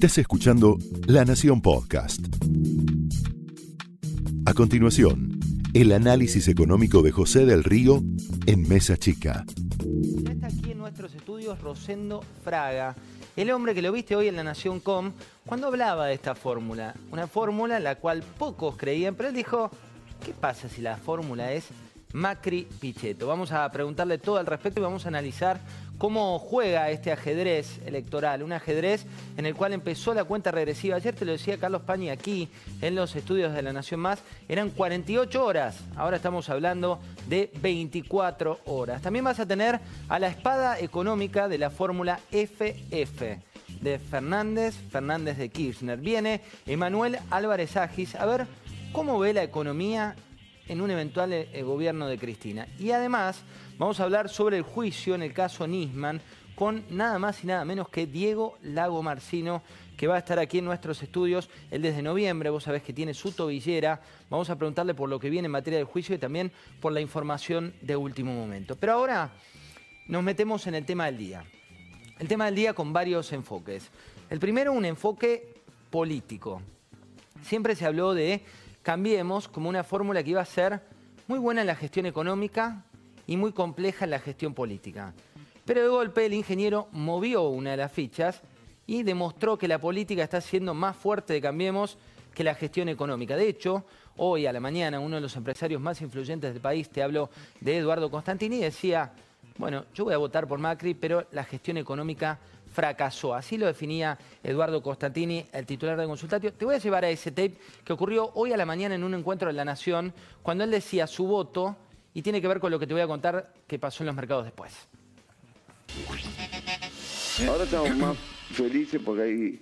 Estás escuchando La Nación Podcast. A continuación, el análisis económico de José del Río en Mesa Chica. Ya está aquí en nuestros estudios Rosendo Fraga, el hombre que lo viste hoy en La Nación Com, cuando hablaba de esta fórmula. Una fórmula en la cual pocos creían, pero él dijo, ¿qué pasa si la fórmula es Macri Pichetto? Vamos a preguntarle todo al respecto y vamos a analizar cómo juega este ajedrez electoral, un ajedrez en el cual empezó la cuenta regresiva. Ayer te lo decía Carlos Pañi aquí en los estudios de La Nación Más, eran 48 horas, ahora estamos hablando de 24 horas. También vas a tener a la espada económica de la fórmula FF de Fernández, Fernández de Kirchner. Viene Emanuel Álvarez Agis a ver cómo ve la economía en un eventual eh, gobierno de Cristina. Y además vamos a hablar sobre el juicio en el caso Nisman con nada más y nada menos que Diego Lago Marcino, que va a estar aquí en nuestros estudios el desde noviembre. Vos sabés que tiene su tobillera. Vamos a preguntarle por lo que viene en materia del juicio y también por la información de último momento. Pero ahora nos metemos en el tema del día. El tema del día con varios enfoques. El primero, un enfoque político. Siempre se habló de Cambiemos como una fórmula que iba a ser muy buena en la gestión económica y muy compleja en la gestión política. Pero de golpe el ingeniero movió una de las fichas y demostró que la política está siendo más fuerte de Cambiemos que la gestión económica. De hecho, hoy a la mañana uno de los empresarios más influyentes del país, te hablo de Eduardo Constantini, decía, bueno, yo voy a votar por Macri, pero la gestión económica fracasó. Así lo definía Eduardo Constantini, el titular de Consultatio. Te voy a llevar a ese tape que ocurrió hoy a la mañana en un encuentro de La Nación, cuando él decía su voto, y tiene que ver con lo que te voy a contar que pasó en los mercados después. Ahora estamos más felices porque hay,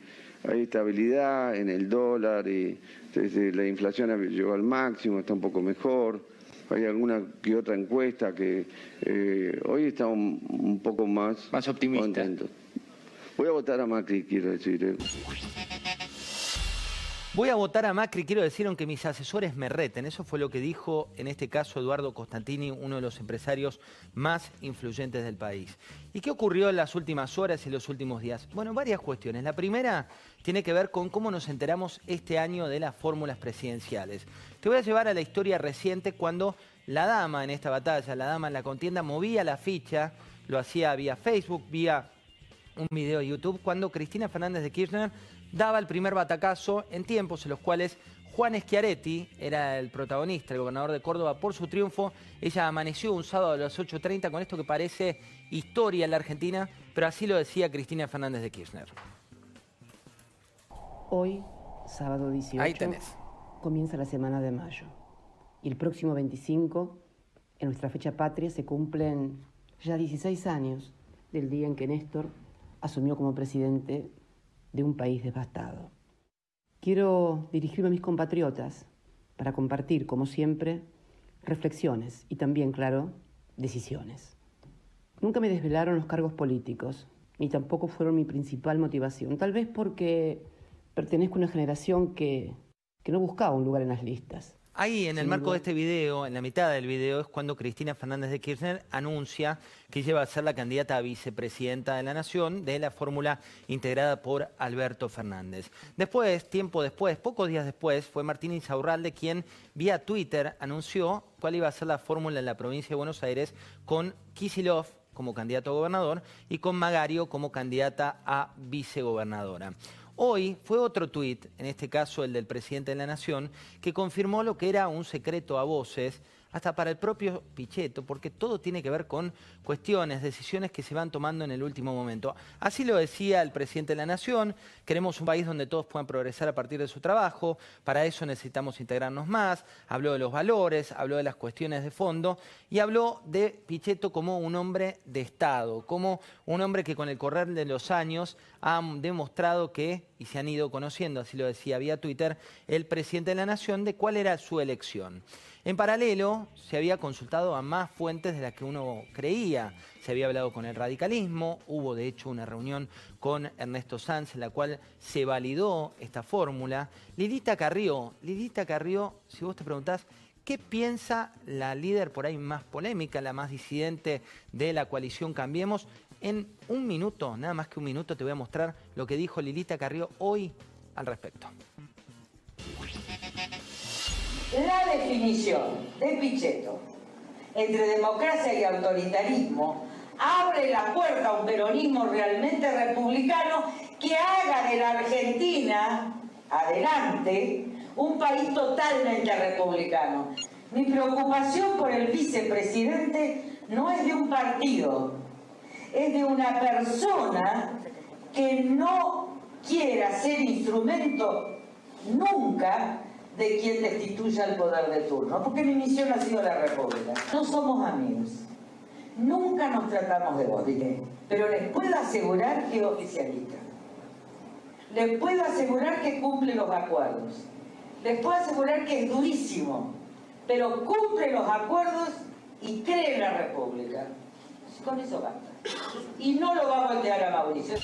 hay estabilidad en el dólar y la inflación llegó al máximo, está un poco mejor. Hay alguna que otra encuesta que eh, hoy estamos un poco más, más. Voy a votar a Macri, quiero decir. Eh. Voy a votar a Macri, quiero decir, aunque mis asesores me reten. Eso fue lo que dijo en este caso Eduardo Costantini, uno de los empresarios más influyentes del país. ¿Y qué ocurrió en las últimas horas y los últimos días? Bueno, varias cuestiones. La primera tiene que ver con cómo nos enteramos este año de las fórmulas presidenciales. Te voy a llevar a la historia reciente cuando la dama en esta batalla, la dama en la contienda, movía la ficha, lo hacía vía Facebook, vía un video de YouTube cuando Cristina Fernández de Kirchner daba el primer batacazo en tiempos en los cuales Juan Schiaretti era el protagonista, el gobernador de Córdoba, por su triunfo. Ella amaneció un sábado a las 8.30 con esto que parece historia en la Argentina, pero así lo decía Cristina Fernández de Kirchner. Hoy, sábado 18, comienza la semana de mayo. Y el próximo 25, en nuestra fecha patria, se cumplen ya 16 años del día en que Néstor asumió como presidente de un país devastado. Quiero dirigirme a mis compatriotas para compartir, como siempre, reflexiones y también, claro, decisiones. Nunca me desvelaron los cargos políticos, ni tampoco fueron mi principal motivación, tal vez porque pertenezco a una generación que, que no buscaba un lugar en las listas. Ahí, en el marco de este video, en la mitad del video, es cuando Cristina Fernández de Kirchner anuncia que ella va a ser la candidata a vicepresidenta de la Nación de la fórmula integrada por Alberto Fernández. Después, tiempo después, pocos días después, fue Martín Insaurralde quien vía Twitter anunció cuál iba a ser la fórmula en la provincia de Buenos Aires con Kisilov como candidato a gobernador y con Magario como candidata a vicegobernadora. Hoy fue otro tuit, en este caso el del presidente de la Nación, que confirmó lo que era un secreto a voces hasta para el propio Pichetto, porque todo tiene que ver con cuestiones, decisiones que se van tomando en el último momento. Así lo decía el presidente de la Nación, queremos un país donde todos puedan progresar a partir de su trabajo, para eso necesitamos integrarnos más, habló de los valores, habló de las cuestiones de fondo y habló de Pichetto como un hombre de Estado, como un hombre que con el correr de los años ha demostrado que, y se han ido conociendo, así lo decía vía Twitter, el presidente de la Nación, de cuál era su elección. En paralelo, se había consultado a más fuentes de las que uno creía. Se había hablado con el radicalismo, hubo de hecho una reunión con Ernesto Sanz en la cual se validó esta fórmula. Lidita Carrió, Lidita Carrió, si vos te preguntás, ¿Qué piensa la líder por ahí más polémica, la más disidente de la coalición Cambiemos? En un minuto, nada más que un minuto, te voy a mostrar lo que dijo Lilita Carrió hoy al respecto. La definición de Pichetto entre democracia y autoritarismo abre la puerta a un peronismo realmente republicano que haga de la Argentina, adelante, un país totalmente republicano. Mi preocupación por el vicepresidente no es de un partido, es de una persona que no quiera ser instrumento nunca de quien destituya el poder de turno, porque mi misión ha sido la República. No somos amigos, nunca nos tratamos de diré, pero les puedo asegurar que oficialista. Les puedo asegurar que cumple los acuerdos. Les puedo asegurar que es durísimo, pero cumple los acuerdos y cree en la República. Con eso basta. Y no lo va a voltear a Mauricio.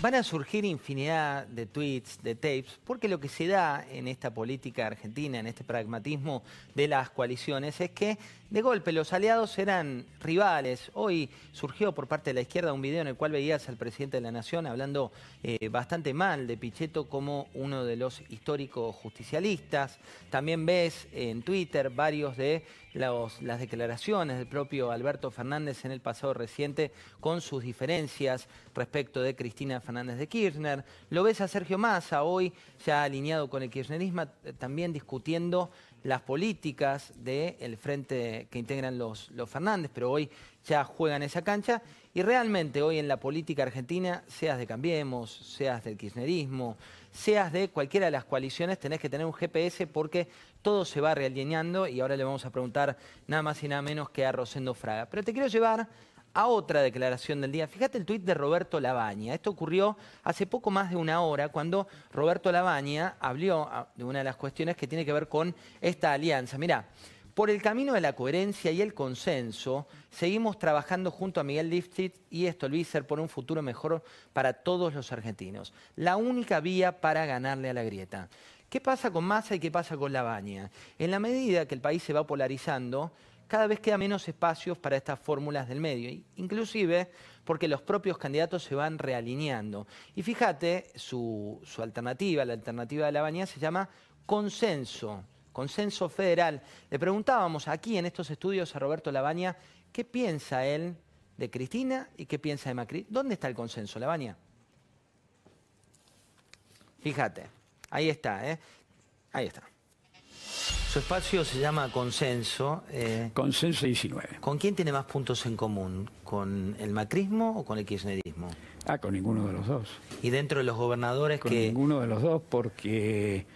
Van a surgir infinidad de tweets, de tapes, porque lo que se da en esta política argentina, en este pragmatismo de las coaliciones, es que de golpe los aliados eran rivales. Hoy surgió por parte de la izquierda un video en el cual veías al presidente de la Nación hablando eh, bastante mal de Pichetto como uno de los históricos justicialistas. También ves en Twitter varios de las declaraciones del propio Alberto Fernández en el pasado reciente con sus diferencias respecto de Cristina Fernández de Kirchner. Lo ves a Sergio Massa hoy ya alineado con el kirchnerismo, eh, también discutiendo las políticas del frente que integran los, los Fernández, pero hoy ya juegan esa cancha. Y realmente hoy en la política argentina, seas de Cambiemos, seas del kirchnerismo, seas de cualquiera de las coaliciones, tenés que tener un GPS porque todo se va realineando y ahora le vamos a preguntar nada más y nada menos que a Rosendo Fraga. Pero te quiero llevar a otra declaración del día. Fíjate el tuit de Roberto Labaña. Esto ocurrió hace poco más de una hora cuando Roberto Labaña habló ah, de una de las cuestiones que tiene que ver con esta alianza. Mirá, por el camino de la coherencia y el consenso, seguimos trabajando junto a Miguel Lifshitz y Stolbizer por un futuro mejor para todos los argentinos. La única vía para ganarle a la grieta. ¿Qué pasa con Massa y qué pasa con Labaña? En la medida que el país se va polarizando, cada vez queda menos espacios para estas fórmulas del medio, inclusive porque los propios candidatos se van realineando. Y fíjate, su, alternativa, la alternativa de la se llama consenso, consenso federal. Le preguntábamos aquí en estos estudios a Roberto Labaña qué piensa él de Cristina y qué piensa de Macri. ¿Dónde está el consenso, Labaña? Fíjate, ahí está, ¿eh? Ahí está. Su espacio se llama Consenso. Eh, Consenso 19. ¿Con quién tiene más puntos en común? ¿Con el macrismo o con el kirchnerismo? Ah, con ninguno de los dos. ¿Y dentro de los gobernadores con que...? Con ninguno de los dos porque...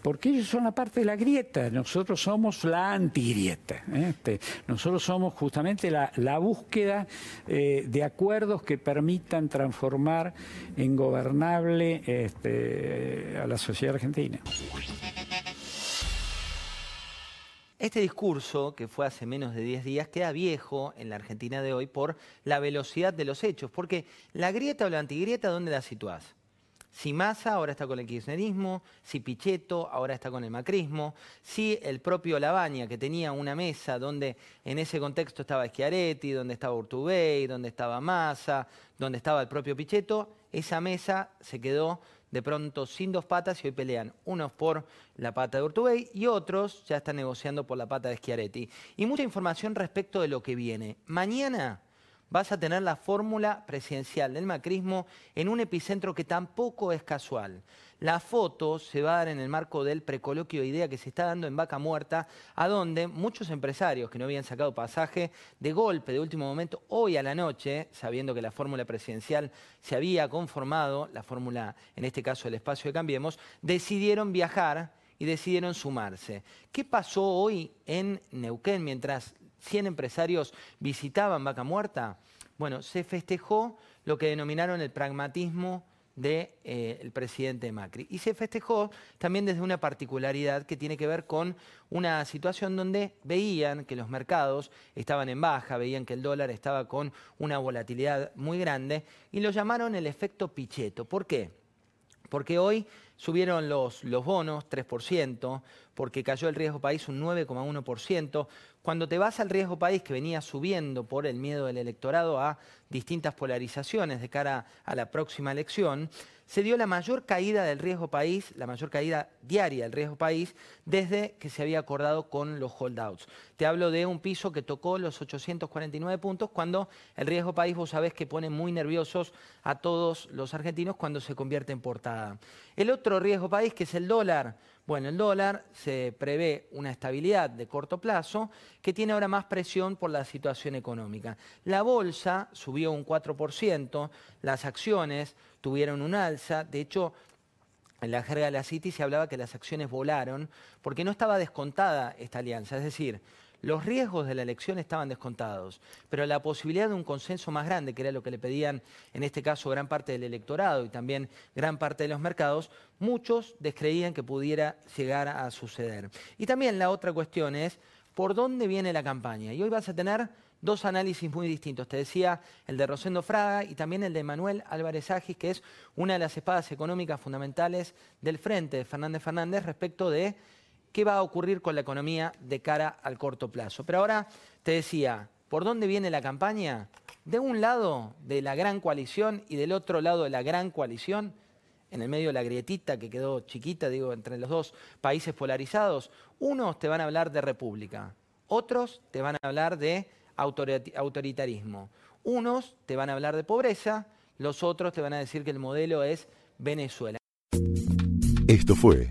Porque ellos son la parte de la grieta, nosotros somos la antigrieta. ¿eh? Este, nosotros somos justamente la, búsqueda eh, de acuerdos que permitan transformar en gobernable este, a la sociedad argentina. Este discurso, que fue hace menos de 10 días, queda viejo en la Argentina de hoy por la velocidad de los hechos, porque la grieta o la antigrieta, ¿dónde la situás? Si Massa ahora está con el kirchnerismo, si Pichetto ahora está con el macrismo, si el propio Lavagna, que tenía una mesa donde en ese contexto estaba Schiaretti, donde estaba Urtubey, donde estaba Massa, donde estaba el propio Pichetto, esa mesa se quedó de pronto sin dos patas y hoy pelean unos por la pata de Urtubey y otros ya están negociando por la pata de Schiaretti. Y mucha información respecto de lo que viene. Mañana vas a tener la fórmula presidencial del macrismo en un epicentro que tampoco es casual. La foto se va a dar en el marco del precoloquio de idea que se está dando en Vaca Muerta, a donde muchos empresarios que no habían sacado pasaje de golpe de último momento, hoy a la noche, sabiendo que la fórmula presidencial se había conformado, la fórmula, en este caso el espacio de Cambiemos, decidieron viajar y decidieron sumarse. ¿Qué pasó hoy en Neuquén mientras 100 empresarios visitaban Vaca Muerta? Bueno, se festejó lo que denominaron el pragmatismo del eh, presidente Macri. Y se festejó también desde una particularidad que tiene que ver con una situación donde veían que los mercados estaban en baja, veían que el dólar estaba con una volatilidad muy grande y lo llamaron el efecto Pichetto. ¿Por qué? Porque hoy Subieron los, los bonos 3%, porque cayó el riesgo país un 9,1%. Cuando te vas al riesgo país, que venía subiendo por el miedo del electorado a distintas polarizaciones de cara a la próxima elección, se dio la mayor caída del riesgo país, la mayor caída diaria del riesgo país, desde que se había acordado con los holdouts. Te hablo de un piso que tocó los 849 puntos cuando el riesgo país, vos sabés que pone muy nerviosos a todos los argentinos cuando se convierte en portada. El otro riesgo país, que es el dólar, bueno, el dólar se prevé una estabilidad de corto plazo que tiene ahora más presión por la situación económica. La bolsa subió un 4%, las acciones tuvieron un alza, de hecho en la jerga de la City se hablaba que las acciones volaron porque no estaba descontada esta alianza, es decir, los riesgos de la elección estaban descontados, pero la posibilidad de un consenso más grande, que era lo que le pedían en este caso gran parte del electorado y también gran parte de los mercados, muchos descreían que pudiera llegar a suceder. Y también la otra cuestión es, ¿por dónde viene la campaña? Y hoy vas a tener dos análisis muy distintos. Te decía el de Rosendo Fraga y también el de Manuel Álvarez Agis, que es una de las espadas económicas fundamentales del frente de Fernández Fernández respecto de qué va a ocurrir con la economía de cara al corto plazo. Pero ahora te decía, ¿por dónde viene la campaña? De un lado de la gran coalición y del otro lado de la gran coalición, en el medio de la grietita que quedó chiquita, digo, entre los dos países polarizados, unos te van a hablar de república, otros te van a hablar de autoritarismo, unos te van a hablar de pobreza, los otros te van a decir que el modelo es Venezuela. Esto fue